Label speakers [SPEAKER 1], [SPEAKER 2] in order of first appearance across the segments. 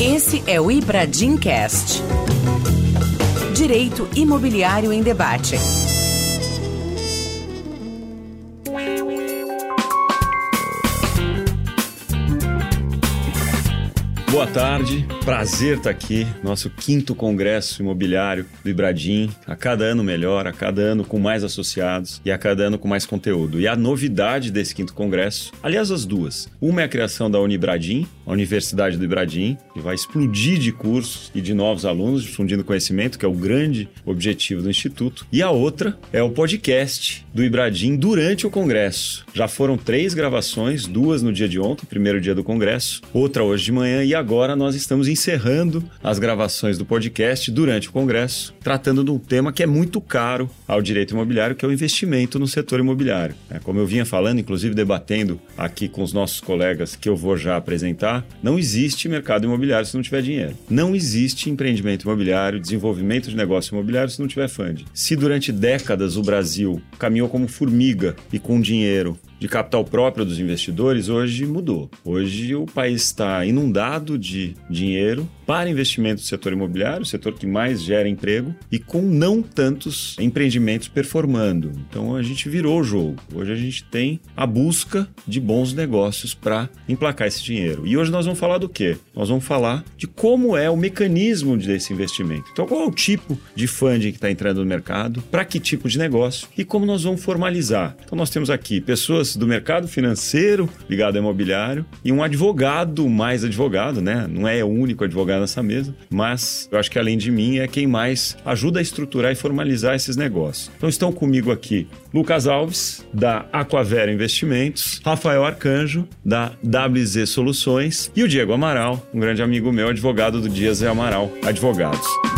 [SPEAKER 1] Esse é o Ibradim Cast. Direito Imobiliário em Debate.
[SPEAKER 2] Boa tarde, prazer estar aqui, nosso quinto congresso imobiliário do Ibradim, a cada ano melhor, a cada ano com mais associados e a cada ano com mais conteúdo. E a novidade desse quinto congresso, aliás as duas, uma é a criação da Unibradim, a Universidade do Ibradim, que vai explodir de cursos e de novos alunos, difundindo conhecimento, que é o grande objetivo do Instituto, e a outra é o podcast do Ibradim durante o congresso. Já foram três gravações, duas no dia de ontem, primeiro dia do congresso, outra hoje de manhã e agora nós estamos encerrando as gravações do podcast durante o Congresso, tratando de um tema que é muito caro ao direito imobiliário, que é o investimento no setor imobiliário. É, como eu vinha falando, inclusive debatendo aqui com os nossos colegas que eu vou já apresentar, não existe mercado imobiliário se não tiver dinheiro. Não existe empreendimento imobiliário, desenvolvimento de negócio imobiliário se não tiver funding. Se durante décadas o Brasil caminhou como formiga e com dinheiro de capital próprio dos investidores hoje mudou. Hoje o país está inundado de dinheiro para investimento no setor imobiliário, o setor que mais gera emprego, e com não tantos empreendimentos performando. Então a gente virou o jogo. Hoje a gente tem a busca de bons negócios para emplacar esse dinheiro. E hoje nós vamos falar do quê? Nós vamos falar de como é o mecanismo desse investimento. Então, qual é o tipo de funding que está entrando no mercado, para que tipo de negócio e como nós vamos formalizar. Então, nós temos aqui pessoas do mercado financeiro ligado ao imobiliário e um advogado, mais advogado, né? Não é o único advogado nessa mesa, mas eu acho que além de mim é quem mais ajuda a estruturar e formalizar esses negócios. Então estão comigo aqui Lucas Alves, da Aquavera Investimentos, Rafael Arcanjo, da WZ Soluções e o Diego Amaral, um grande amigo meu, advogado do Dias e Amaral Advogados.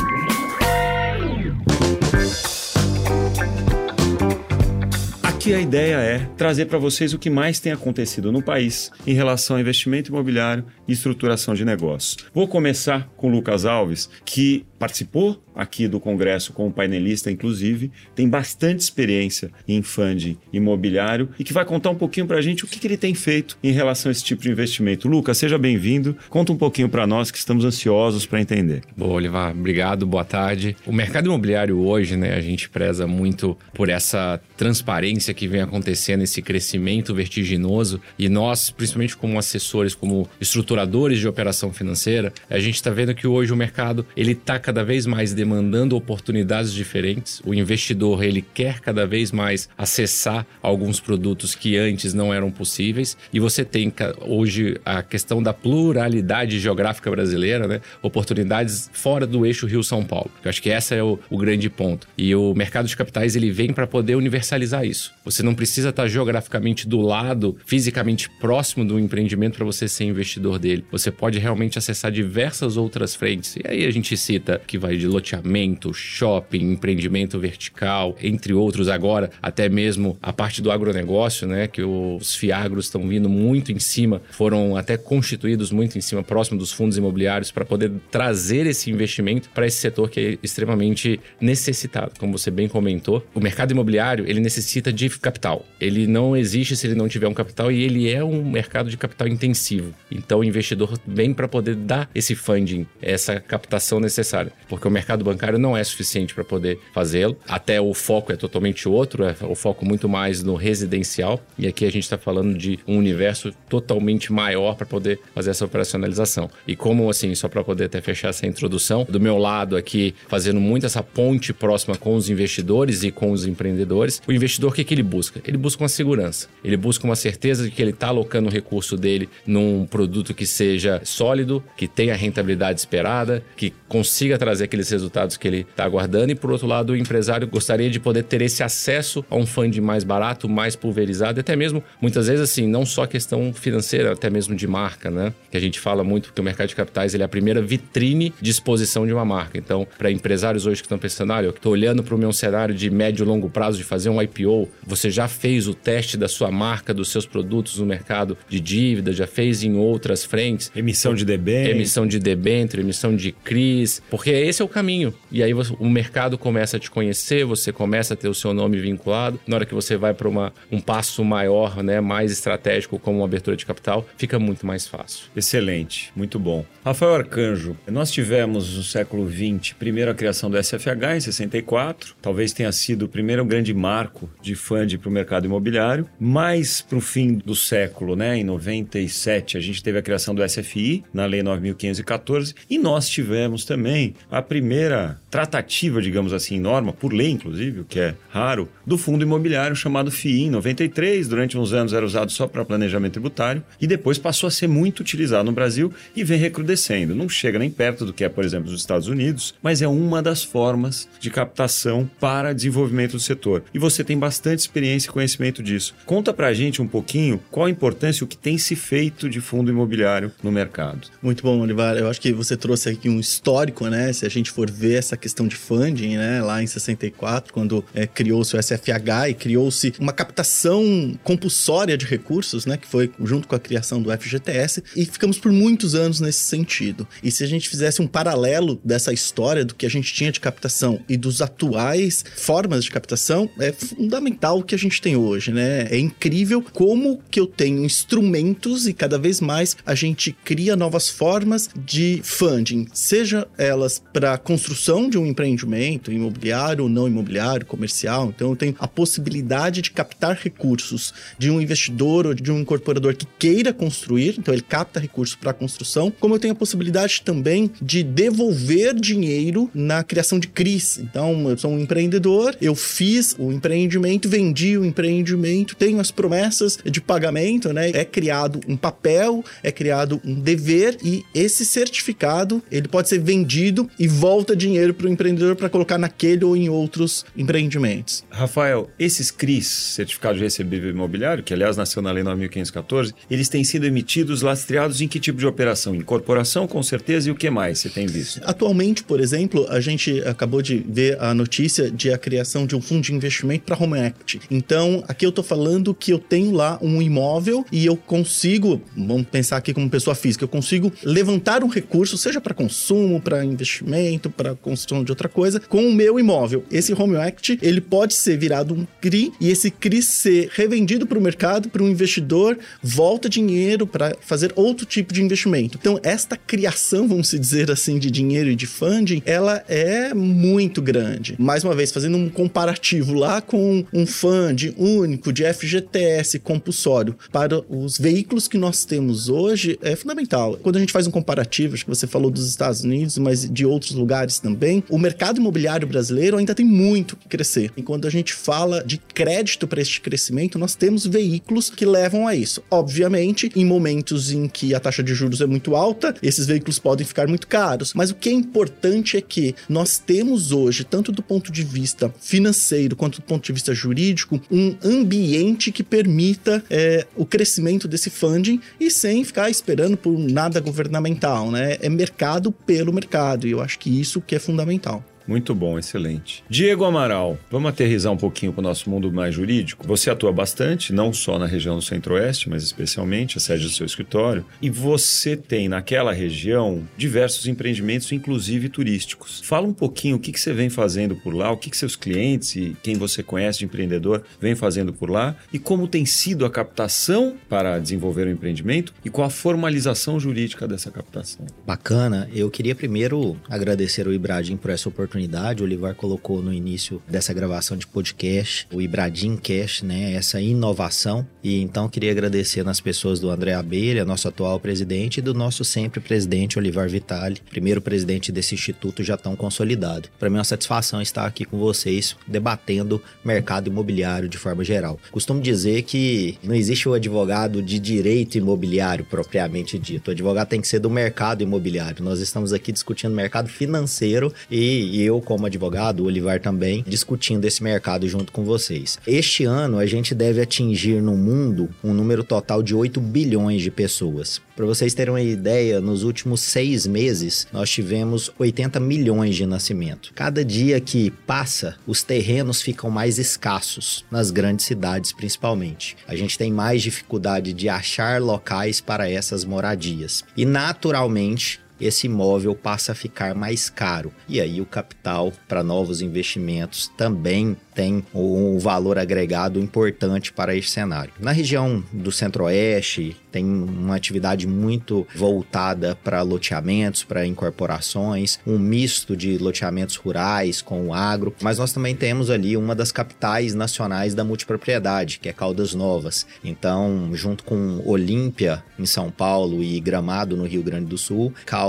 [SPEAKER 2] Aqui a ideia é trazer para vocês o que mais tem acontecido no país em relação ao investimento imobiliário e estruturação de negócios. Vou começar com o Lucas Alves, que participou aqui do Congresso como painelista, inclusive, tem bastante experiência em funding imobiliário e que vai contar um pouquinho para a gente o que, que, ele tem feito em relação a esse tipo de investimento. Lucas, seja bem-vindo. Conta um pouquinho para nós que estamos ansiosos para entender.
[SPEAKER 3] Boa, Olivar. Obrigado, boa tarde. O mercado imobiliário hoje, né, a gente preza muito por essa transparência que vem acontecendo, esse crescimento vertiginoso e nós, principalmente como assessores, como estruturadores de operação financeira, a gente está vendo que hoje o mercado ele está cada vez mais demandando oportunidades diferentes. O investidor ele quer cada vez mais acessar alguns produtos que antes não eram possíveis. E você tem hoje a questão da pluralidade geográfica brasileira, né? Oportunidades fora do eixo Rio-São Paulo. Eu acho que esse é o, o grande ponto. E o mercado de capitais ele vem para poder universalizar isso. Você não precisa estar geograficamente do lado, fisicamente próximo do empreendimento para você ser investidor dele. Você pode realmente acessar diversas outras frentes. E aí a gente cita que vai de loteamento shopping, empreendimento vertical, entre outros agora, até mesmo a parte do agronegócio, né, que os fiagros estão vindo muito em cima, foram até constituídos muito em cima, próximo dos fundos imobiliários, para poder trazer esse investimento para esse setor que é extremamente necessitado. Como você bem comentou, o mercado imobiliário, ele necessita de capital. Ele não existe se ele não tiver um capital e ele é um mercado de capital intensivo. Então o investidor vem para poder dar esse funding, essa captação necessária, porque o mercado bancário não é suficiente para poder fazê-lo. Até o foco é totalmente outro, é o foco muito mais no residencial. E aqui a gente está falando de um universo totalmente maior para poder fazer essa operacionalização. E como assim, só para poder até fechar essa introdução, do meu lado aqui, fazendo muito essa ponte próxima com os investidores e com os empreendedores, o investidor que ele busca? Ele busca uma segurança. Ele busca uma certeza de que ele está alocando o recurso dele num produto que seja sólido, que tenha a rentabilidade esperada, que consiga trazer aqueles resultados que ele está aguardando. E por outro lado, o empresário gostaria de poder ter esse acesso a um funding mais barato, mais pulverizado, até mesmo muitas vezes assim, não só questão financeira, até mesmo de marca, né? Que a gente fala muito que o mercado de capitais ele é a primeira vitrine de exposição de uma marca. Então, para empresários hoje que estão pensando, olha, eu estou olhando para o meu cenário de médio e longo prazo de fazer um IPO, Você já fez o teste da sua marca, dos seus produtos no mercado de dívida, já fez em outras frentes.
[SPEAKER 2] Emissão de debênture.
[SPEAKER 3] Emissão de debênture, emissão de CRIs, porque esse é o caminho. E aí você, o mercado começa a te conhecer, você começa a ter o seu nome vinculado. Na hora que você vai para um passo maior, né, mais estratégico, como uma abertura de capital, fica muito mais fácil.
[SPEAKER 2] Excelente, muito bom. Rafael Arcanjo, nós tivemos no século XX, primeiro a criação do SFH em 64, talvez tenha sido o primeiro grande marco de fund para o mercado imobiliário, mais para o fim do século, né, em 97, a gente teve a criação do SFI, na Lei 9.514, e nós tivemos também a primeira tratativa, digamos assim, norma, por lei inclusive, o que é raro, do fundo imobiliário chamado FII em 93, durante uns anos era usado só para planejamento tributário, e depois passou a ser muito utilizado no Brasil e vem recrudescendo. Não chega nem perto do que é, por exemplo, os Estados Unidos, mas é uma das formas de captação para desenvolvimento do setor. E você tem bastante experiência e conhecimento disso. Conta para a gente um pouquinho qual a importância, o que tem se feito de fundo imobiliário no mercado.
[SPEAKER 4] Muito bom, Olivar. Eu acho que você trouxe aqui um histórico, né? Se a gente for ver essa questão de funding, né? Lá em 64, quando é, criou-se o SFH e criou-se uma captação compulsória de recursos, né? Que foi junto com a criação do FGTS. E ficamos por muitos anos nesse sentido. E se a gente fizesse um paralelo dessa história do que a gente tinha de captação e dos atuais formas de captação, é fundamental o que a gente tem hoje, né? É incrível como que eu tenho instrumentos e cada vez mais a gente cria novas formas de funding, seja elas para construção de um empreendimento imobiliário ou não imobiliário, comercial. Então eu tenho a possibilidade de captar recursos de um investidor ou de um incorporador que queira construir, então ele capta recursos para a construção, como eu tenho a possibilidade também de devolver dinheiro na criação de CRIs. Então eu sou um empreendedor, eu fiz o empreendimento, vendi o empreendimento, tenho as promessas de pagamento, né? É criado um papel, é criado um dever e esse certificado ele pode ser vendido e volta dinheiro para o empreendedor para colocar naquele ou em outros empreendimentos.
[SPEAKER 2] Rafael, esses CRIs, certificados de recebível imobiliário, que aliás nasceu na Lei 9514, eles têm sido emitidos lastreados em que tipo de operação? Incorporação, com certeza, e o que mais você tem visto?
[SPEAKER 4] Atualmente, por exemplo, a gente acabou de ver a notícia de a criação de um fundo de investimento para home equity. Então, aqui eu estou falando que eu tenho lá um imóvel e eu consigo, vamos pensar aqui como pessoa física, eu consigo levantar um recurso, seja para consumo, para investimento, para construção de outra coisa, com o meu imóvel. Esse home equity, ele pode ser virado um CRI e esse CRI ser revendido para o mercado, para um investidor, volta dinheiro para fazer outro tipo de investimento. Então, esta criação, vamos dizer assim, de dinheiro e de funding, ela é muito grande. Mais uma vez, fazendo um comparativo lá com um fund único de FGTS compulsório para os veículos que nós temos hoje, é fundamental. Quando a gente faz um comparativo, acho que você falou dos Estados Unidos, mas de outros lugares também, o mercado imobiliário brasileiro ainda tem muito que crescer. E quando a gente fala de crédito para este crescimento, nós temos veículos que levam a isso. Obviamente, em momentos em que a taxa de juros é muito alta, esses veículos podem ficar muito caros. Mas o que é importante é que nós temos hoje, tanto do ponto de vista financeiro quanto do ponto de vista jurídico, um ambiente que permita é, o crescimento desse funding e sem ficar esperando por nada governamental, né? É mercado pelo mercado. E eu acho que isso que é fundamental fundamental.
[SPEAKER 2] Muito bom, excelente. Diego Amaral, vamos aterrizar um pouquinho para o nosso mundo mais jurídico. Você atua bastante, não só na região do Centro-Oeste, mas especialmente a sede do seu escritório. E você tem naquela região diversos empreendimentos, inclusive turísticos. Fala um pouquinho o que, que você vem fazendo por lá, o que, que seus clientes e quem você conhece de empreendedor vem fazendo por lá e como tem sido a captação para desenvolver o empreendimento e qual a formalização jurídica dessa captação.
[SPEAKER 5] Bacana. Eu queria primeiro agradecer ao Ibradim por essa oportunidade oportunidade. O Olivar colocou no início dessa gravação de podcast o Ibradim Cash, né? Essa inovação. E então queria agradecer nas pessoas do André Abelha, nosso atual presidente, e do nosso sempre presidente Olivar Vitali, primeiro presidente desse instituto já tão consolidado. Para mim é uma satisfação estar aqui com vocês debatendo mercado imobiliário de forma geral. Costumo dizer que não existe o advogado de direito imobiliário propriamente dito. O advogado tem que ser do mercado imobiliário. Nós estamos aqui discutindo mercado financeiro e, e eu, como advogado, o Olivar também, discutindo esse mercado junto com vocês. Este ano, a gente deve atingir no mundo um número total de 8 bilhões de pessoas. Para vocês terem uma ideia, nos últimos seis meses nós tivemos 80 milhões de nascimento. Cada dia que passa, os terrenos ficam mais escassos, nas grandes cidades principalmente. A gente tem mais dificuldade de achar locais para essas moradias. E naturalmente, esse imóvel passa a ficar mais caro. E aí o capital para novos investimentos também tem um valor agregado importante para esse cenário. Na região do Centro-Oeste, tem uma atividade muito voltada para loteamentos, para incorporações, um misto de loteamentos rurais com o agro, mas nós também temos ali uma das capitais nacionais da multipropriedade, que é Caldas Novas. Então, junto com Olímpia, em São Paulo, e Gramado, no Rio Grande do Sul, Caldas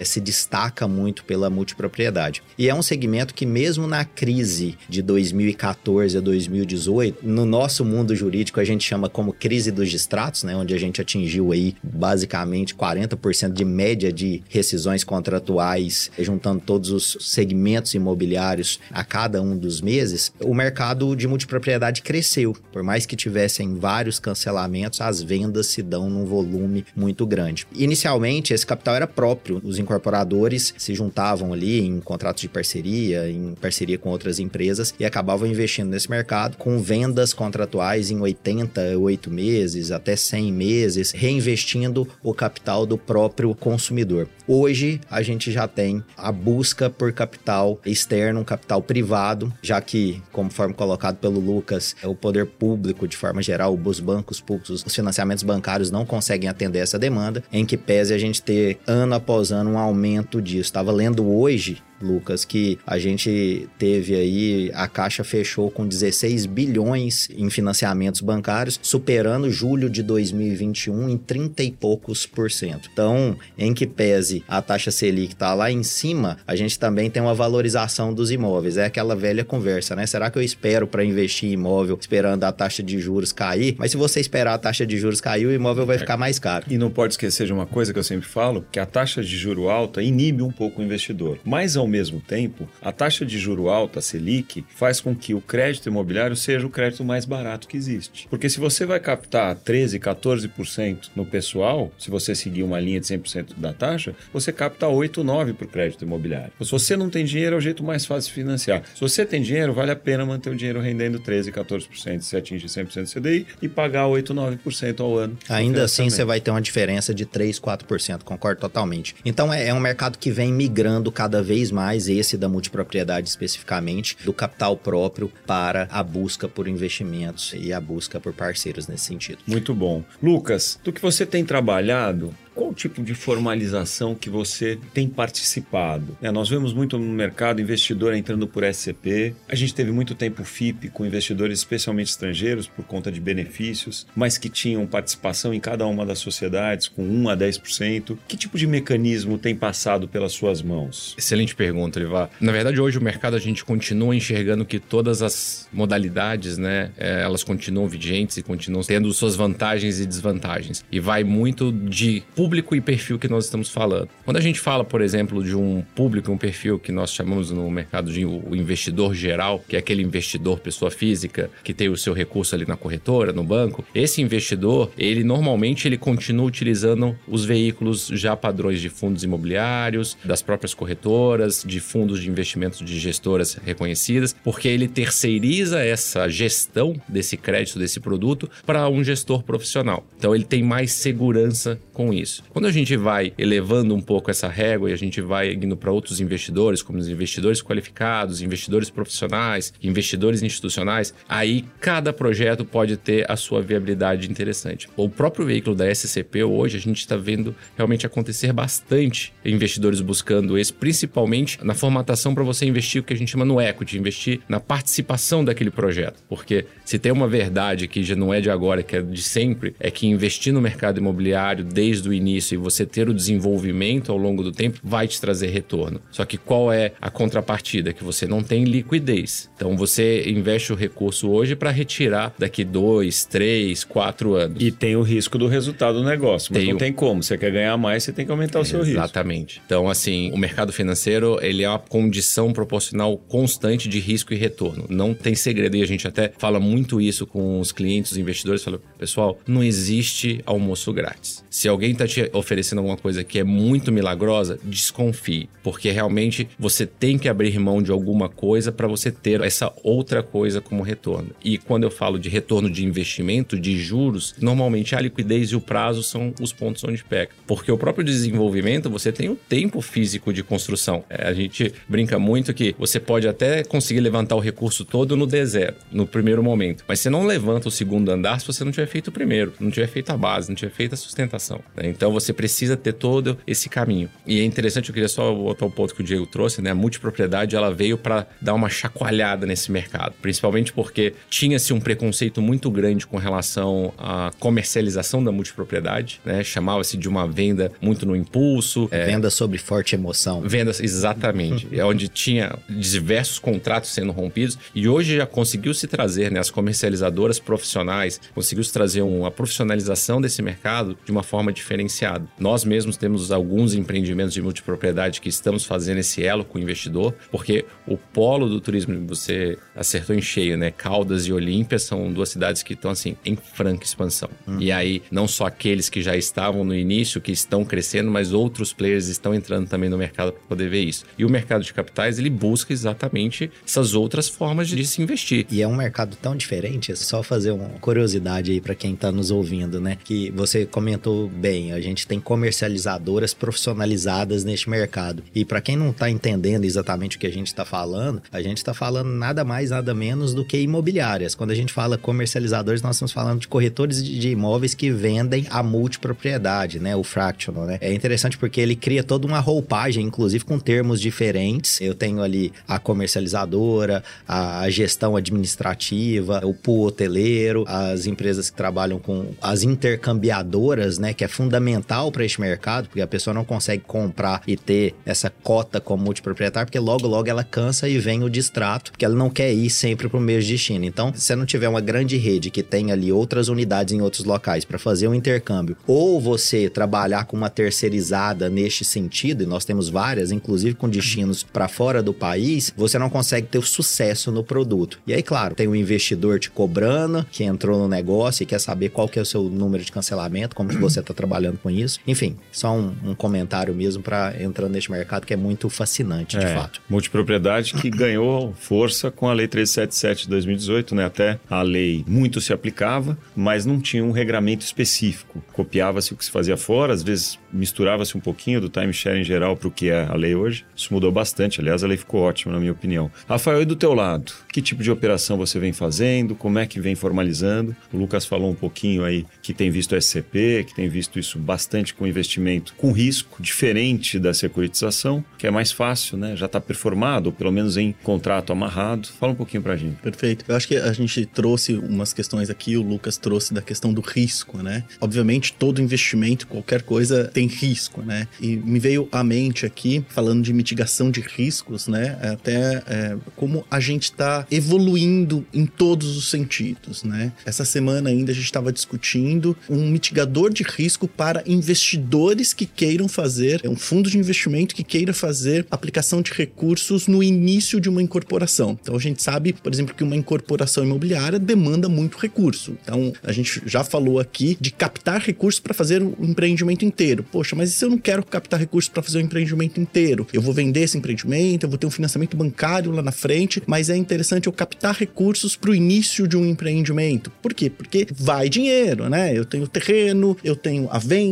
[SPEAKER 5] se destaca muito pela multipropriedade. E é um segmento que, mesmo na crise de 2014 a 2018, no nosso mundo jurídico a gente chama como crise dos distratos, né, onde a gente atingiu aí basicamente 40% de média de rescisões contratuais, juntando todos os segmentos imobiliários a cada um dos meses, o mercado de multipropriedade cresceu. Por mais que tivessem vários cancelamentos, as vendas se dão num volume muito grande. Inicialmente, esse capital era próprio, os incorporadores se juntavam ali em contratos de parceria, em parceria com outras empresas e acabavam investindo nesse mercado com vendas contratuais em 88 meses até 100 meses reinvestindo o capital do próprio consumidor. Hoje a gente já tem a busca por capital externo, um capital privado, já que, conforme colocado pelo Lucas, o poder público, de forma geral, os bancos públicos, os financiamentos bancários não conseguem atender essa demanda, em que pese a gente ter ano após ano um aumento disso. Estava lendo hoje Lucas, que a gente teve aí, a Caixa fechou com 16 bilhões em financiamentos bancários, superando julho de 2021 em 30 e poucos por cento. Então, em que pese a taxa Selic está lá em cima, a gente também tem uma valorização dos imóveis. É aquela velha conversa, né? Será que eu espero para investir em imóvel esperando a taxa de juros cair? Mas se você esperar a taxa de juros cair, o imóvel vai ficar mais caro.
[SPEAKER 2] E não pode esquecer de uma coisa que eu sempre falo, que a taxa de juro alta inibe um pouco o investidor. Mas ao ao mesmo tempo, a taxa de juro alta, a Selic, faz com que o crédito imobiliário seja o crédito mais barato que existe. Porque se você vai captar 13, 14% no pessoal, se você seguir uma linha de 100% da taxa, você capta 8, 9 para o crédito imobiliário. Se você não tem dinheiro, é o jeito mais fácil de financiar. Se você tem dinheiro, vale a pena manter o dinheiro rendendo 13, 14%, se atingir 100% do CDI e pagar 8, 9% ao ano.
[SPEAKER 5] Ainda assim, você vai ter uma diferença de 3, 4%, concordo totalmente. Então, é, é um mercado que vem migrando cada vez mais esse da multipropriedade especificamente, do capital próprio para a busca por investimentos e a busca por parceiros nesse sentido.
[SPEAKER 2] Muito bom. Lucas, do que você tem trabalhado, qual tipo de formalização que você tem participado? É, nós vemos muito no mercado investidor entrando por SCP. A gente teve muito tempo FIP com investidores especialmente estrangeiros por conta de benefícios, mas que tinham participação em cada uma das sociedades com 1 a 10%. Que tipo de mecanismo tem passado pelas suas mãos?
[SPEAKER 3] Excelente pergunta, Livar. Na verdade, hoje o mercado a gente continua enxergando que todas as modalidades, né, é, elas continuam vigentes e continuam tendo suas vantagens e desvantagens. E vai muito de público e perfil que nós estamos falando. Quando a gente fala, por exemplo, de um público, um perfil que nós chamamos no mercado de o investidor geral, que é aquele investidor pessoa física que tem o seu recurso ali na corretora, no banco, esse investidor, ele normalmente ele continua utilizando os veículos já padrões de fundos imobiliários, das próprias corretoras, de fundos de investimentos de gestoras reconhecidas, porque ele terceiriza essa gestão desse crédito, desse produto, para um gestor profissional. Então ele tem mais segurança com isso isso. Quando a gente vai elevando um pouco essa régua e a gente vai indo para outros investidores, como os investidores qualificados, investidores profissionais, investidores institucionais, aí cada projeto pode ter a sua viabilidade interessante. O próprio veículo da SCP hoje a gente está vendo realmente acontecer bastante investidores buscando esse, principalmente na formatação para você investir o que a gente chama no equity, investir na participação daquele projeto. Porque se tem uma verdade que já não é de agora, que é de sempre, é que investir no mercado imobiliário desde o início nisso e você ter o desenvolvimento ao longo do tempo vai te trazer retorno. Só que qual é a contrapartida? Que você não tem liquidez. Então você investe o recurso hoje para retirar daqui dois, três, quatro anos.
[SPEAKER 2] E tem o risco do resultado do negócio, mas
[SPEAKER 3] Tem
[SPEAKER 2] não
[SPEAKER 3] o-
[SPEAKER 2] tem como. Você quer ganhar mais, você tem que aumentar o seu risco.
[SPEAKER 3] Exatamente. Então, assim, o mercado financeiro, ele é uma condição proporcional constante de risco e retorno. Não tem segredo. E a gente até fala muito isso com os clientes, os investidores. Fala, pessoal, não existe almoço grátis. Se alguém está te oferecendo alguma coisa que é muito milagrosa, desconfie. Porque realmente você tem que abrir mão de alguma coisa para você ter essa outra coisa como retorno. E quando eu falo de retorno de investimento, de juros, normalmente a liquidez e o prazo são os pontos onde pega. Porque o próprio desenvolvimento, você tem o tempo físico de construção. É, a gente brinca muito que você pode até conseguir levantar o recurso todo no D0, no primeiro momento. Mas você não levanta o segundo andar se você não tiver feito o primeiro, não tiver feito a base, não tiver feito a sustentação. né? Então você precisa ter todo esse caminho. E é interessante, eu queria só botar o ponto que o Diego trouxe, né? A multipropriedade ela veio para dar uma chacoalhada nesse mercado, principalmente porque tinha-se um preconceito muito grande com relação à comercialização da multipropriedade, né? Chamava-se de uma venda muito no impulso, é,
[SPEAKER 5] Venda sobre forte emoção.
[SPEAKER 3] Vendas, exatamente. é onde tinha diversos contratos sendo rompidos e hoje já conseguiu se trazer, né, as comercializadoras profissionais, conseguiu se trazer uma profissionalização desse mercado de uma forma diferenciada. Nós mesmos temos alguns empreendimentos de multipropriedade que estamos fazendo esse elo com o investidor, porque o polo do turismo, você acertou em cheio, né? Caldas e Olímpia são duas cidades que estão assim em franca expansão. E aí, não só aqueles que já estavam no início, que estão crescendo, mas outros players estão entrando também no mercado para poder ver isso. E o mercado de capitais, ele busca exatamente essas outras formas de se investir.
[SPEAKER 5] E é um mercado tão diferente, só fazer uma curiosidade aí para quem tá nos ouvindo, né? Que você comentou bem, a gente tem comercializadoras profissionalizadas neste mercado. E para quem não tá entendendo exatamente o que a gente tá falando, a gente tá falando nada mais, nada menos do que imobiliárias. Quando a gente fala comercializadores, nós estamos falando de corretores de imóveis que vendem a multipropriedade, né? O fractional, né? É interessante porque ele cria toda uma roupagem, inclusive com termos diferentes. Eu tenho ali a comercializadora, a a gestão administrativa, o pool hoteleiro, as empresas que trabalham com as intercambiadoras, né? Que é fundamental para este mercado, porque a pessoa não consegue comprar e ter essa cota como multiproprietário, porque logo, logo ela cansa e vem o distrato, porque ela não quer ir sempre para o mesmo destino. Então, se você não tiver uma grande rede que tem ali outras unidades em outros locais para fazer um intercâmbio, ou você trabalhar com uma terceirizada neste sentido, e nós temos várias, inclusive com destinos para fora do país, você não consegue ter o sucesso no produto. E aí, claro, tem o investidor te cobrando, que entrou no negócio e quer saber qual que é o seu número de cancelamento, como que você está trabalhando com isso. Enfim, só um, um comentário mesmo para entrar neste mercado que é muito fascinante, de
[SPEAKER 2] É,
[SPEAKER 5] fato.
[SPEAKER 2] Multipropriedade que ganhou força com a Lei 377 de 2018, né? Até a lei muito se aplicava, mas não tinha um regramento específico. Copiava-se o que se fazia fora, às vezes misturava-se um pouquinho do timeshare em geral para o que é a lei hoje. Isso mudou bastante, aliás, a lei ficou ótima, na minha opinião. Rafael, e do teu lado? Que tipo de operação você vem fazendo? Como é que vem formalizando? O Lucas falou um pouquinho aí que tem visto SCP, que tem visto isso bastante com investimento com risco, diferente da securitização, que é mais fácil, né? Já está performado, ou pelo menos em contrato amarrado. Fala um pouquinho pra gente.
[SPEAKER 4] Perfeito. Eu acho que a gente trouxe umas questões aqui, o Lucas trouxe da questão do risco, né? Obviamente, todo investimento, qualquer coisa tem risco, né? E me veio à mente aqui, falando de mitigação de riscos, né? Até é, como a gente está evoluindo em todos os sentidos, né? Essa semana ainda a gente estava discutindo um mitigador de risco para investidores que queiram fazer, é um fundo de investimento que queira fazer aplicação de recursos no início de uma incorporação. Então a gente sabe, por exemplo, que uma incorporação imobiliária demanda muito recurso. Então a gente já falou aqui de captar recursos para fazer o empreendimento inteiro. Poxa, mas e se eu não quero captar recursos para fazer o empreendimento inteiro? Eu vou vender esse empreendimento, eu vou ter um financiamento bancário lá na frente, mas é interessante eu captar recursos para o início de um empreendimento. Por quê? Porque vai dinheiro, né? Eu tenho terreno, eu tenho a venda,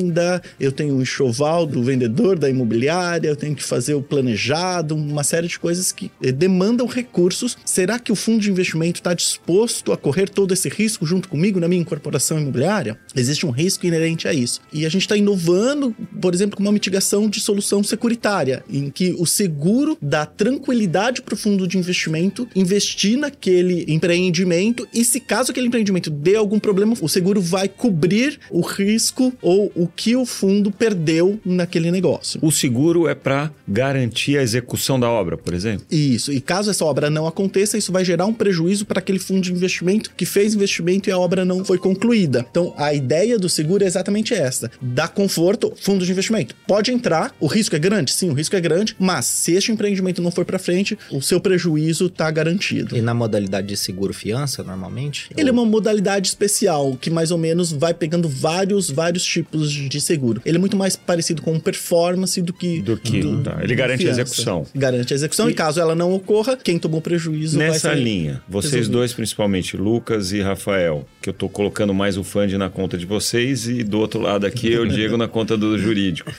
[SPEAKER 4] eu tenho o enxoval do vendedor da imobiliária, eu tenho que fazer o planejado, uma série de coisas que eh, demandam recursos. Será que o fundo de investimento está disposto a correr todo esse risco junto comigo na minha incorporação imobiliária? Existe um risco inerente a isso. E a gente está inovando, por exemplo, com uma mitigação de solução securitária, em que o seguro dá tranquilidade para o fundo de investimento investir naquele empreendimento e se caso aquele empreendimento dê algum problema, o seguro vai cobrir o risco ou o que o fundo perdeu naquele negócio.
[SPEAKER 2] O seguro é para garantir a execução da obra, por exemplo?
[SPEAKER 4] Isso. E caso essa obra não aconteça, isso vai gerar um prejuízo para aquele fundo de investimento que fez investimento e a obra não foi concluída. Então, a ideia do seguro é exatamente essa: dar conforto, fundo de investimento. Pode entrar, o risco é grande? Sim, o risco é grande, mas se este empreendimento não for para frente, o seu prejuízo está garantido.
[SPEAKER 5] E na modalidade de seguro fiança, normalmente?
[SPEAKER 4] Ele é uma modalidade especial que mais ou menos vai pegando vários, vários tipos de seguro. Ele é muito mais parecido com performance do que.
[SPEAKER 2] Do que. tá. Ele garante a
[SPEAKER 4] fiança.
[SPEAKER 2] execução.
[SPEAKER 4] Garante a execução. E,
[SPEAKER 2] E-
[SPEAKER 4] caso ela não ocorra, quem tomou prejuízo vai
[SPEAKER 2] Nessa
[SPEAKER 4] ser
[SPEAKER 2] linha, vocês
[SPEAKER 4] resolvido.
[SPEAKER 2] dois, principalmente, Lucas e Rafael, que eu tô colocando mais o fund na conta de vocês e do outro lado aqui eu Diego na conta do jurídico.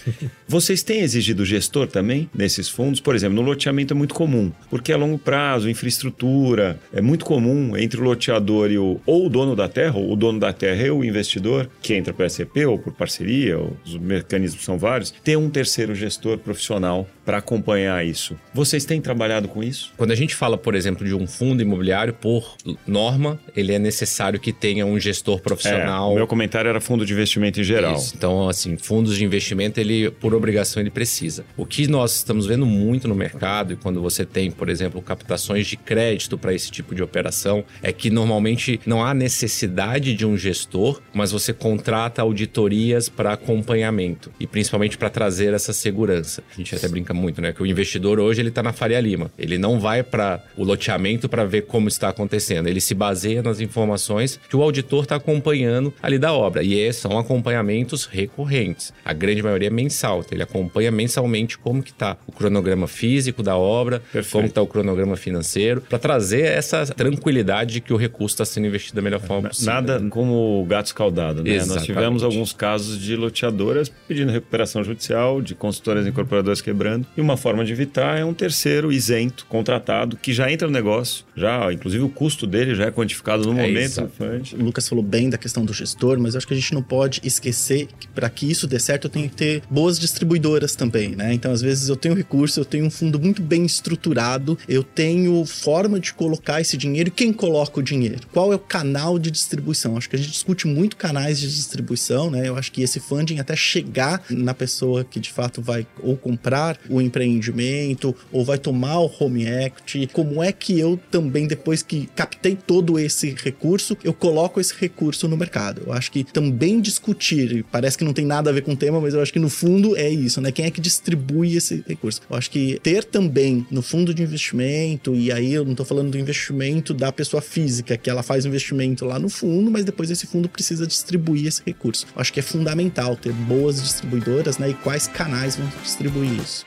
[SPEAKER 2] Vocês têm exigido gestor também nesses fundos? Por exemplo, no loteamento é muito comum, porque é longo prazo, infraestrutura, é muito comum entre o loteador e o ou o dono da terra, ou o dono da terra e o investidor, que entra por SCP ou por parceria, os mecanismos são vários, ter um terceiro gestor profissional para acompanhar isso. Vocês têm trabalhado com isso?
[SPEAKER 3] Quando a gente fala, por exemplo, de um fundo imobiliário, por norma, ele é necessário que tenha um gestor profissional.
[SPEAKER 2] É, o meu comentário era fundo de investimento em geral.
[SPEAKER 3] Isso. Então, assim, fundos de investimento, ele, por obrigação, ele precisa. O que nós estamos vendo muito no mercado, e quando você tem, por exemplo, captações de crédito para esse tipo de operação, é que normalmente não há necessidade de um gestor, mas você contrata auditorias para acompanhamento e principalmente para trazer essa segurança. A gente até brinca muito, né? Que o investidor hoje ele está na Faria Lima. Ele não vai para o loteamento para ver como está acontecendo. Ele se baseia nas informações que o auditor está acompanhando ali da obra. E esses são acompanhamentos recorrentes. A grande maioria é mensal. Então ele acompanha mensalmente como que está o cronograma físico da obra,
[SPEAKER 2] Perfeito.
[SPEAKER 3] como está o cronograma financeiro, para trazer essa tranquilidade de que o recurso está sendo investido da melhor forma possível.
[SPEAKER 2] Nada como o gato escaldado, né? Nós
[SPEAKER 3] Exatamente.
[SPEAKER 2] tivemos alguns casos de loteadoras pedindo recuperação judicial, de consultoras e incorporadoras quebrando. E uma forma de evitar é um terceiro isento, contratado, que já entra no negócio, já, inclusive o custo dele já é quantificado no
[SPEAKER 3] É
[SPEAKER 2] momento
[SPEAKER 3] isso.
[SPEAKER 4] O Lucas falou bem da questão do gestor, mas eu acho que a gente não pode esquecer que para que isso dê certo, eu tenho que ter boas distribuidoras também, né? Então, às vezes, eu tenho recurso, eu tenho um fundo muito bem estruturado, eu tenho forma de colocar esse dinheiro e quem coloca o dinheiro? Qual é o canal de distribuição? Acho que a gente discute muito canais de distribuição, né? Eu acho que esse funding até chegar na pessoa que de fato vai ou comprar o empreendimento ou vai tomar o home equity, como é que eu também, depois que captei todo esse recurso, eu coloco esse recurso no mercado. Eu acho que também discutir, parece que não tem nada a ver com o tema, mas eu acho que no fundo é isso, né? Quem é que distribui esse recurso? Eu acho que ter também no fundo de investimento, e aí eu não tô falando do investimento da pessoa física, que ela faz o investimento lá no fundo, mas depois esse fundo precisa distribuir esse recurso. Eu acho que é fundamental ter boas distribuidoras, né? E quais canais vão distribuir isso.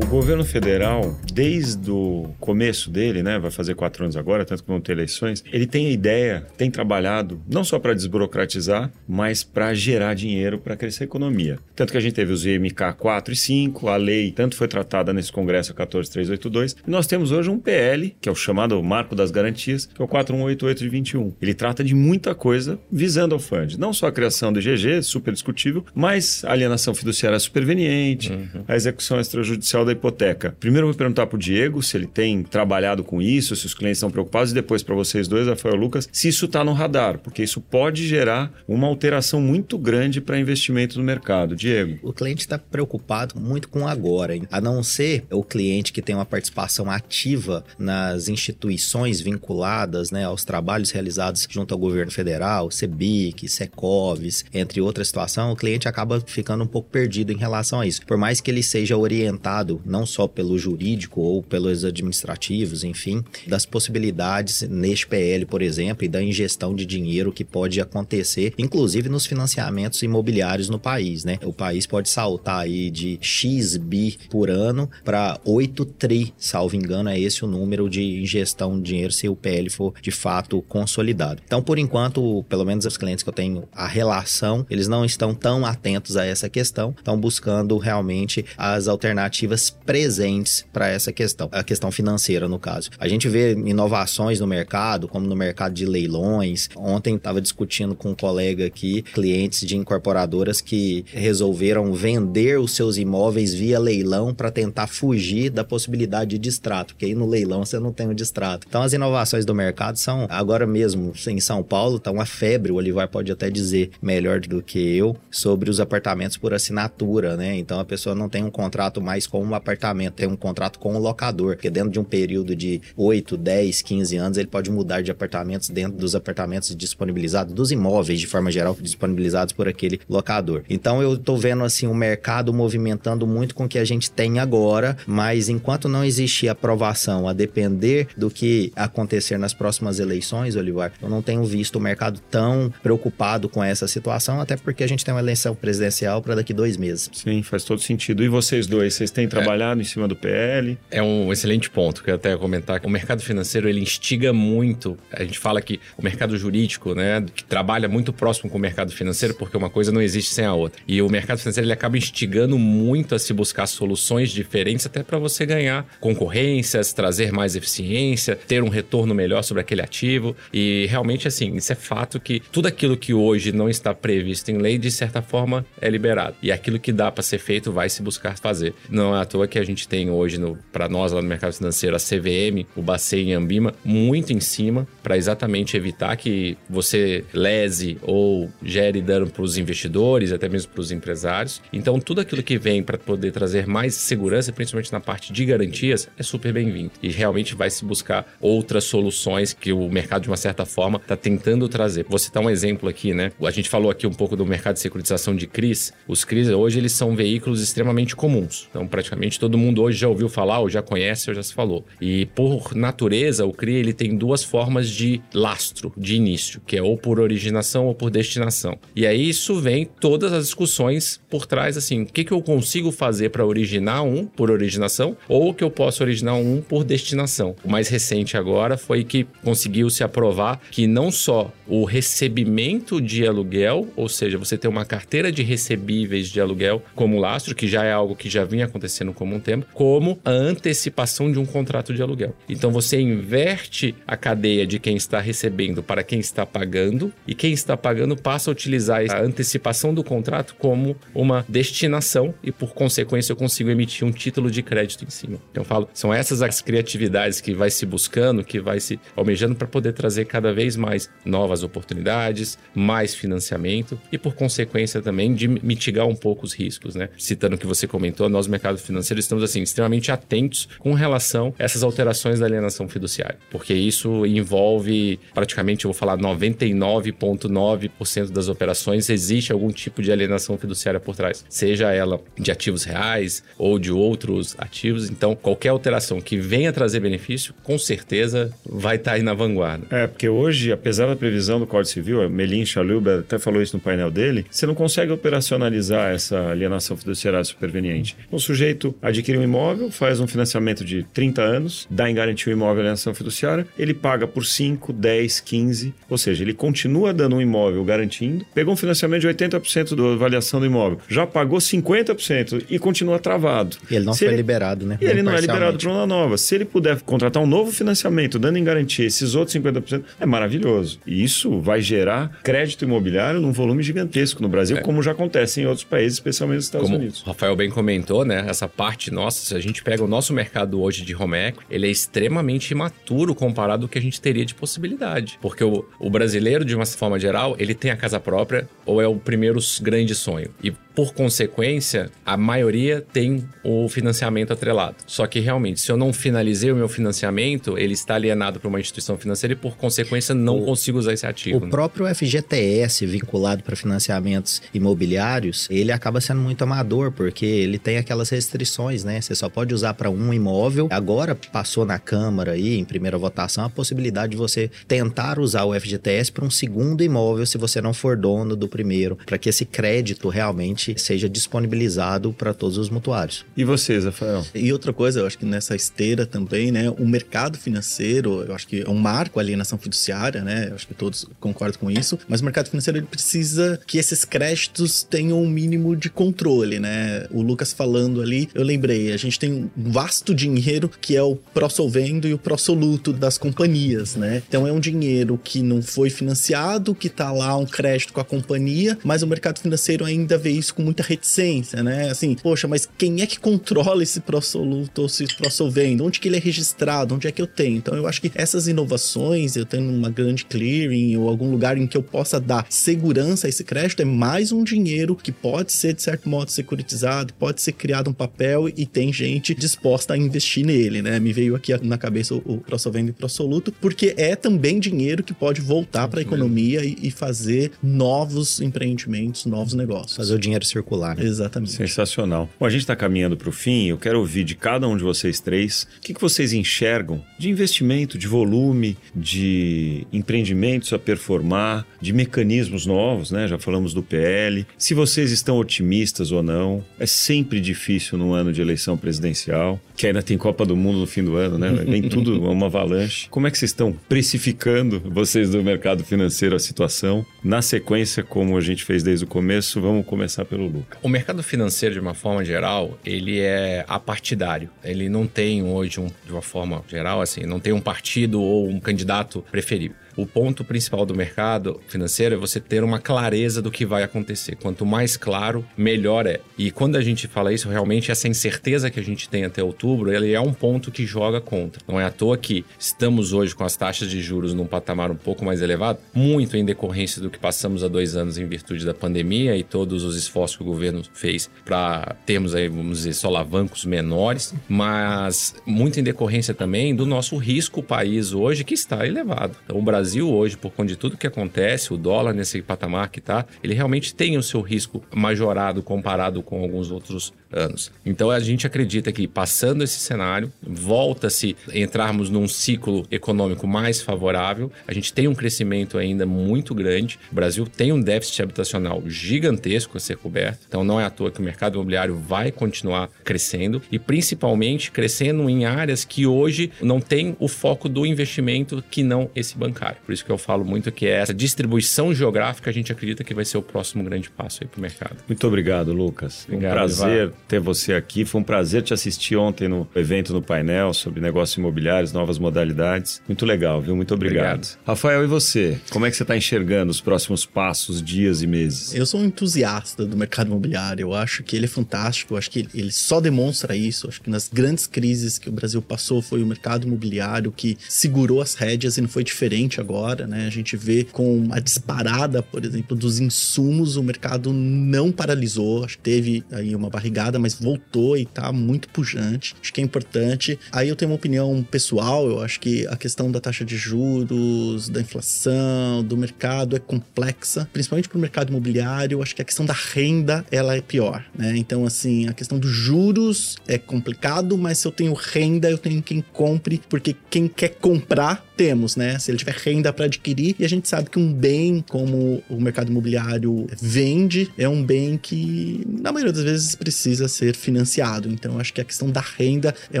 [SPEAKER 2] Governo federal, desde o começo dele, né, vai fazer quatro anos agora, tanto que vão ter eleições, ele tem a ideia, tem trabalhado não só para desburocratizar, mas para gerar dinheiro para crescer a economia. Tanto que a gente teve os IMK 4 e 5, a lei tanto foi tratada nesse Congresso 14382, e nós temos hoje um PL, que é o chamado Marco das Garantias, que é o 4188 de 21. Ele trata de muita coisa visando ao FUND, não só a criação do IGG, super discutível, mas a alienação fiduciária superveniente, a execução extrajudicial da hipoteca. Primeiro eu vou perguntar para o Diego se ele tem trabalhado com isso, se os clientes estão preocupados, e depois para vocês dois, Rafael e Lucas, se isso está no radar, porque isso pode gerar uma alteração muito grande para investimento no mercado. Diego.
[SPEAKER 5] O cliente está preocupado muito com agora, hein? a não ser o cliente que tem uma participação ativa nas instituições vinculadas né, aos trabalhos realizados junto ao governo federal, CEBIC, Secoves, entre outras situações, o cliente acaba ficando um pouco perdido em relação a isso. Por mais que ele seja orientado não só pelo jurídico ou pelos administrativos, enfim, das possibilidades neste PL, por exemplo, e da ingestão de dinheiro que pode acontecer, inclusive nos financiamentos imobiliários no país, né? O país pode saltar aí de X bi por ano para 8 tri, salvo engano, é esse o número de ingestão de dinheiro se o PL for de fato consolidado. Então, por enquanto, pelo menos os clientes que eu tenho a relação, eles não estão tão atentos a essa questão, estão buscando realmente as alternativas presentes para essa questão, a questão financeira no caso. A gente vê inovações no mercado, como no mercado de leilões. Ontem estava discutindo com um colega aqui, clientes de incorporadoras que resolveram vender os seus imóveis via leilão para tentar fugir da possibilidade de distrato, porque aí no leilão você não tem o distrato. Então as inovações do mercado são agora mesmo em São Paulo tá uma febre, o Olivar pode até dizer melhor do que eu sobre os apartamentos por assinatura, né? Então a pessoa não tem um contrato mais com um apartamento, tem um contrato com o locador, porque dentro de um período de 8, 10, 15 anos ele pode mudar de apartamentos dentro dos apartamentos disponibilizados, dos imóveis de forma geral disponibilizados por aquele locador. Então eu tô vendo assim o mercado movimentando muito com o que a gente tem agora, mas enquanto não existir aprovação a depender do que acontecer nas próximas eleições, Olivar, eu não tenho visto o mercado tão preocupado com essa situação, até porque a gente tem uma eleição presidencial para daqui dois meses.
[SPEAKER 2] Sim, faz todo sentido. E vocês dois, vocês têm trabalhado é. Em cima do PL?
[SPEAKER 3] É um excelente ponto que eu até ia comentar. O mercado financeiro ele instiga muito. A gente fala que o mercado jurídico, né, que trabalha muito próximo com o mercado financeiro, porque uma coisa não existe sem a outra. E o mercado financeiro ele acaba instigando muito a se buscar soluções diferentes, até para você ganhar concorrências, trazer mais eficiência, ter um retorno melhor sobre aquele ativo. E realmente, assim, isso é fato que tudo aquilo que hoje não está previsto em lei, de certa forma, é liberado. E aquilo que dá para ser feito vai se buscar fazer. Não é à toa que a gente tem hoje, para nós lá no mercado financeiro, a CVM, o Bacen e a Ambima, muito em cima para exatamente evitar que você lese ou gere dano para os investidores, até mesmo para os empresários. Então, tudo aquilo que vem para poder trazer mais segurança, principalmente na parte de garantias, é super bem-vindo. E realmente vai se buscar outras soluções que o mercado, de uma certa forma, está tentando trazer. Vou citar um exemplo aqui, né? A gente falou aqui um pouco do mercado de securitização de CRIs. Os CRIs hoje eles são veículos extremamente comuns. Então, praticamente todo mundo hoje já ouviu falar, ou já conhece, ou já se falou. E por natureza, o CRI ele tem duas formas de lastro, de início, que é ou por originação ou por destinação. E aí isso vem todas as discussões por trás, assim, o que, que eu consigo fazer para originar um por originação ou que eu posso originar um por destinação. O mais recente agora foi que conseguiu se aprovar que não só o recebimento de aluguel, ou seja, você ter uma carteira de recebíveis de aluguel como lastro, que já é algo que já vinha acontecendo como um tempo, como a antecipação de um contrato de aluguel. Então você inverte a cadeia de quem está recebendo para quem está pagando e quem está pagando passa a utilizar a antecipação do contrato como uma destinação e por consequência eu consigo emitir um título de crédito em cima. Então eu falo, são essas as criatividades que vai se buscando, que vai se almejando para poder trazer cada vez mais novas oportunidades, mais financiamento e por consequência também de mitigar um pouco os riscos, né? Citando o que você comentou, nós mercado financeiro estamos assim extremamente atentos com relação a essas alterações da alienação fiduciária, porque isso envolve praticamente, eu vou falar 99.9% das operações existe algum tipo de alienação fiduciária por trás, seja ela de ativos reais ou de outros ativos. Então, qualquer alteração que venha trazer benefício, com certeza vai estar tá aí na vanguarda.
[SPEAKER 2] É, porque hoje, apesar da previsão do Código Civil, a Melin Chaluba até falou isso no painel dele, você não consegue operacionalizar essa alienação fiduciária superveniente. O sujeito adquire um imóvel, faz um financiamento de 30 anos, dá em garantia o imóvel alienação fiduciária, ele paga por 5, 10, 15, ou seja, ele continua dando um imóvel garantindo, pegou um financiamento de 80% da avaliação do imóvel, já pagou 50% e continua travado.
[SPEAKER 5] E ele não
[SPEAKER 2] Se
[SPEAKER 5] foi ele... liberado, né?
[SPEAKER 2] E ele não é liberado para uma nova. Se ele puder contratar um novo financiamento, dando em garantia esses outros 50%, é maravilhoso. E isso vai gerar crédito imobiliário num volume gigantesco no Brasil, é. como já acontece em outros países, especialmente nos Estados
[SPEAKER 3] como
[SPEAKER 2] Unidos.
[SPEAKER 3] O Rafael bem comentou, né? Essa parte nossa, se a gente pega o nosso mercado hoje de home equity, ele é extremamente imaturo comparado ao que a gente teria de possibilidade. Porque o, o brasileiro, de uma forma geral, ele tem a casa própria ou é o primeiro grande sonho. E por consequência, a maioria tem o financiamento atrelado. Só que realmente, se eu não finalizei o meu financiamento, ele está alienado para uma instituição financeira e por consequência não o, consigo usar esse ativo.
[SPEAKER 5] O né? próprio FGTS vinculado para financiamentos imobiliários, ele acaba sendo muito amador porque ele tem aquelas restrições, né? Você só pode usar para um imóvel. Agora passou na Câmara aí em primeira votação a possibilidade de você tentar usar o FGTS para um segundo imóvel se você não for dono do primeiro, para que esse crédito realmente realmente seja disponibilizado para todos os mutuários.
[SPEAKER 2] E vocês, Rafael?
[SPEAKER 4] E outra coisa, eu acho que nessa esteira também, né, o mercado financeiro, eu acho que é um marco a alienação fiduciária, né? Eu acho que todos concordam com isso, mas o mercado financeiro ele precisa que esses créditos tenham um mínimo de controle, né? O Lucas falando ali, eu lembrei, a gente tem um vasto dinheiro que é o pró-solvendo e o pró-soluto das companhias, né? Então é um dinheiro que não foi financiado, que tá lá um crédito com a companhia, mas o mercado financeiro ainda vê isso com muita reticência, né? Assim, poxa, mas quem é que controla esse pró-soluto ou esse pró-solvendo? Onde que ele é registrado? Onde é que eu tenho? Então eu acho que essas inovações, eu tenho uma grande clearing ou algum lugar em que eu possa dar segurança a esse crédito, é mais um dinheiro que pode ser, de certo modo, securitizado, pode ser criado um papel e tem gente disposta a investir nele, né? Me veio aqui na cabeça o pró-solvendo e pró-soluto, porque é também dinheiro que pode voltar para a economia e, e fazer novos empreendimentos, novos negócios.
[SPEAKER 5] Fazer o dinheiro circular. Né?
[SPEAKER 4] Exatamente.
[SPEAKER 2] Sensacional. Bom, a gente está caminhando para o fim. Eu quero ouvir de cada um de vocês três o que, que vocês enxergam de investimento, de volume, de empreendimentos a performar, de mecanismos novos, né? Já falamos do PL. Se vocês estão otimistas ou não, é sempre difícil num ano de eleição presidencial, que ainda tem Copa do Mundo no fim do ano, né? Vem tudo uma avalanche. Como é que vocês estão precificando, vocês do mercado financeiro, a situação? Na sequência, como a gente fez desde o começo, vamos começar pelo Luca.
[SPEAKER 3] O mercado financeiro, de uma forma geral, ele é apartidário. Ele não tem hoje, um, de uma forma geral, assim, não tem um partido ou um candidato preferido. O ponto principal do mercado financeiro é você ter uma clareza do que vai acontecer. Quanto mais claro, melhor é. E quando a gente fala isso, realmente essa incerteza que a gente tem até outubro, ele é um ponto que joga contra. Não é à toa que estamos hoje com as taxas de juros num patamar um pouco mais elevado, muito em decorrência do que passamos há dois anos em virtude da pandemia e todos os esforços que o governo fez para termos aí, vamos dizer, solavancos menores, mas muito em decorrência também do nosso risco país hoje que está elevado. Então o Brasil Brasil hoje, por conta de tudo que acontece, o dólar nesse patamar que está, ele realmente tem o seu risco majorado comparado com alguns outros anos. Então a gente acredita que passando esse cenário, volta-se entrarmos num ciclo econômico mais favorável. A gente tem um crescimento ainda muito grande. O Brasil tem um déficit habitacional gigantesco a ser coberto. Então não é à toa que o mercado imobiliário vai continuar crescendo e principalmente crescendo em áreas que hoje não tem o foco do investimento que não esse bancário. Por isso que eu falo muito que é essa distribuição geográfica a gente acredita que vai ser o próximo grande passo aí para o mercado.
[SPEAKER 2] Muito obrigado, Lucas. Obrigado, um prazer Ivan. ter você aqui. Foi um prazer te assistir ontem no evento no painel sobre negócios imobiliários, novas modalidades. Muito legal, viu? Muito obrigado. obrigado. Rafael, e você? Como é que você está enxergando os próximos passos, dias e meses?
[SPEAKER 4] Eu sou um entusiasta do mercado imobiliário. Eu acho que ele é fantástico. Eu acho que ele só demonstra isso. Eu acho que nas grandes crises que o Brasil passou foi o mercado imobiliário que segurou as rédeas e não foi diferente agora agora, né? A gente vê com a disparada, por exemplo, dos insumos, o mercado não paralisou, acho que teve aí uma barrigada, mas voltou e tá muito pujante. Acho que é importante. Aí eu tenho uma opinião pessoal, eu acho que a questão da taxa de juros, da inflação, do mercado é complexa, principalmente para o mercado imobiliário. Acho que a questão da renda ela é pior, né? Então, assim, a questão dos juros é complicado, mas se eu tenho renda, eu tenho quem compre, porque quem quer comprar temos, né? Se ele tiver renda para adquirir, e a gente sabe que um bem como o mercado imobiliário vende é um bem que, na maioria das vezes, precisa ser financiado. Então, acho que a questão da renda é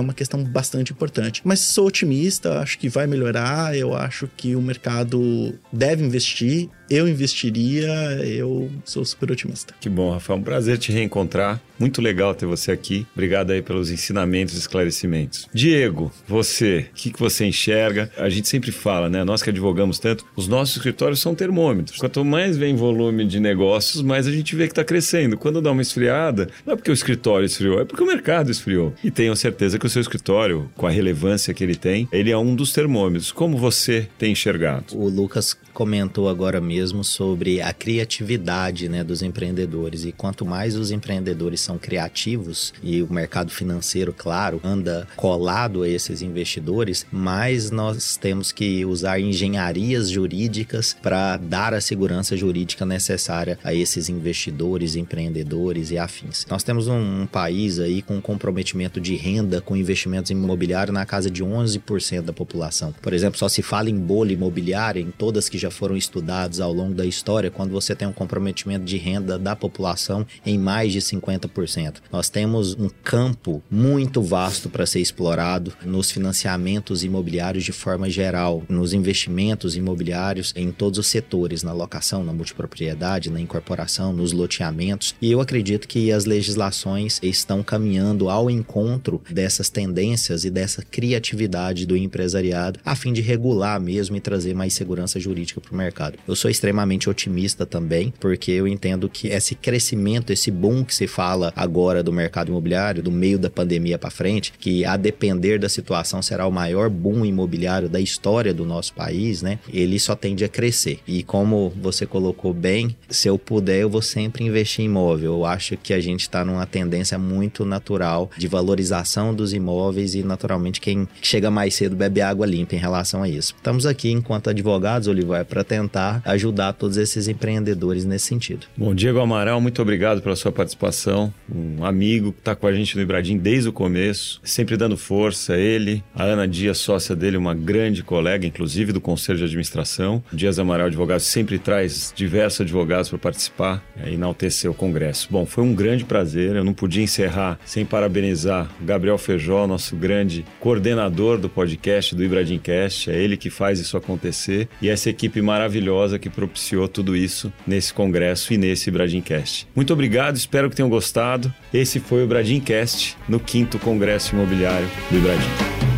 [SPEAKER 4] uma questão bastante importante. Mas sou otimista, acho que vai melhorar, eu acho que o mercado deve investir eu investiria, eu sou super otimista.
[SPEAKER 2] Que bom, Rafael. Um prazer te reencontrar. Muito legal ter você aqui. Obrigado aí pelos ensinamentos e esclarecimentos. Diego, você, o que, que você enxerga? A gente sempre fala, né? Nós que advogamos tanto, os nossos escritórios são termômetros. Quanto mais vem volume de negócios, mais a gente vê que está crescendo. Quando dá uma esfriada, não é porque o escritório esfriou, é porque o mercado esfriou. E tenho certeza que o seu escritório, com a relevância que ele tem, ele é um dos termômetros. Como você tem enxergado?
[SPEAKER 5] O Lucas comentou agora mesmo sobre a criatividade né, dos empreendedores. E quanto mais os empreendedores são criativos e o mercado financeiro, claro, anda colado a esses investidores, mais nós temos que usar engenharias jurídicas para dar a segurança jurídica necessária a esses investidores, empreendedores e afins. Nós temos um, um país aí com comprometimento de renda com investimentos imobiliários na casa de 11% da população. Por exemplo, só se fala em bolha imobiliária, em todas que já foram estudadas ao longo da história, quando você tem um comprometimento de renda da população em mais de 50%. Nós temos um campo muito vasto para ser explorado nos financiamentos imobiliários de forma geral, nos investimentos imobiliários em todos os setores, na locação, na multipropriedade, na incorporação, nos loteamentos. E eu acredito que as legislações estão caminhando ao encontro dessas tendências e dessa criatividade do empresariado a fim de regular mesmo e trazer mais segurança jurídica para o mercado. Eu sou extremamente otimista também, porque eu entendo que esse crescimento, esse boom que se fala agora do mercado imobiliário, do meio da pandemia para frente, que a depender da situação será o maior boom imobiliário da história do nosso país, né? Ele só tende a crescer. E como você colocou bem, se eu puder, eu vou sempre investir em imóvel. Eu acho que a gente está numa tendência muito natural de valorização dos imóveis e, naturalmente, quem chega mais cedo bebe água limpa em relação a isso. Estamos aqui, enquanto advogados, Olivar, para tentar ajudar todos esses empreendedores nesse sentido.
[SPEAKER 2] Bom, Diego Amaral, muito obrigado pela sua participação. Um amigo que está com a gente no Ibradim desde o começo, sempre dando força. Ele, a Ana Dias, sócia dele, uma grande colega, inclusive do Conselho de Administração. O Dias Amaral Advogado sempre traz diversos advogados para participar e enaltecer o Congresso. Bom, foi um grande prazer. Eu não podia encerrar sem parabenizar o Gabriel Feijó, nosso grande coordenador do podcast do Ibradimcast. É ele que faz isso acontecer e essa equipe maravilhosa que propiciou tudo isso nesse congresso e nesse Ibradimcast. Muito obrigado, espero que tenham gostado. Esse foi o Ibradimcast no quinto Congresso Imobiliário do Ibradim.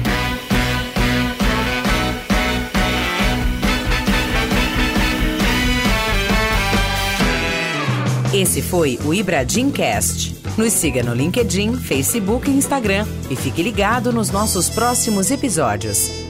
[SPEAKER 1] Esse foi o Ibradim Cast. Nos siga no LinkedIn, Facebook e Instagram e fique ligado nos nossos próximos episódios.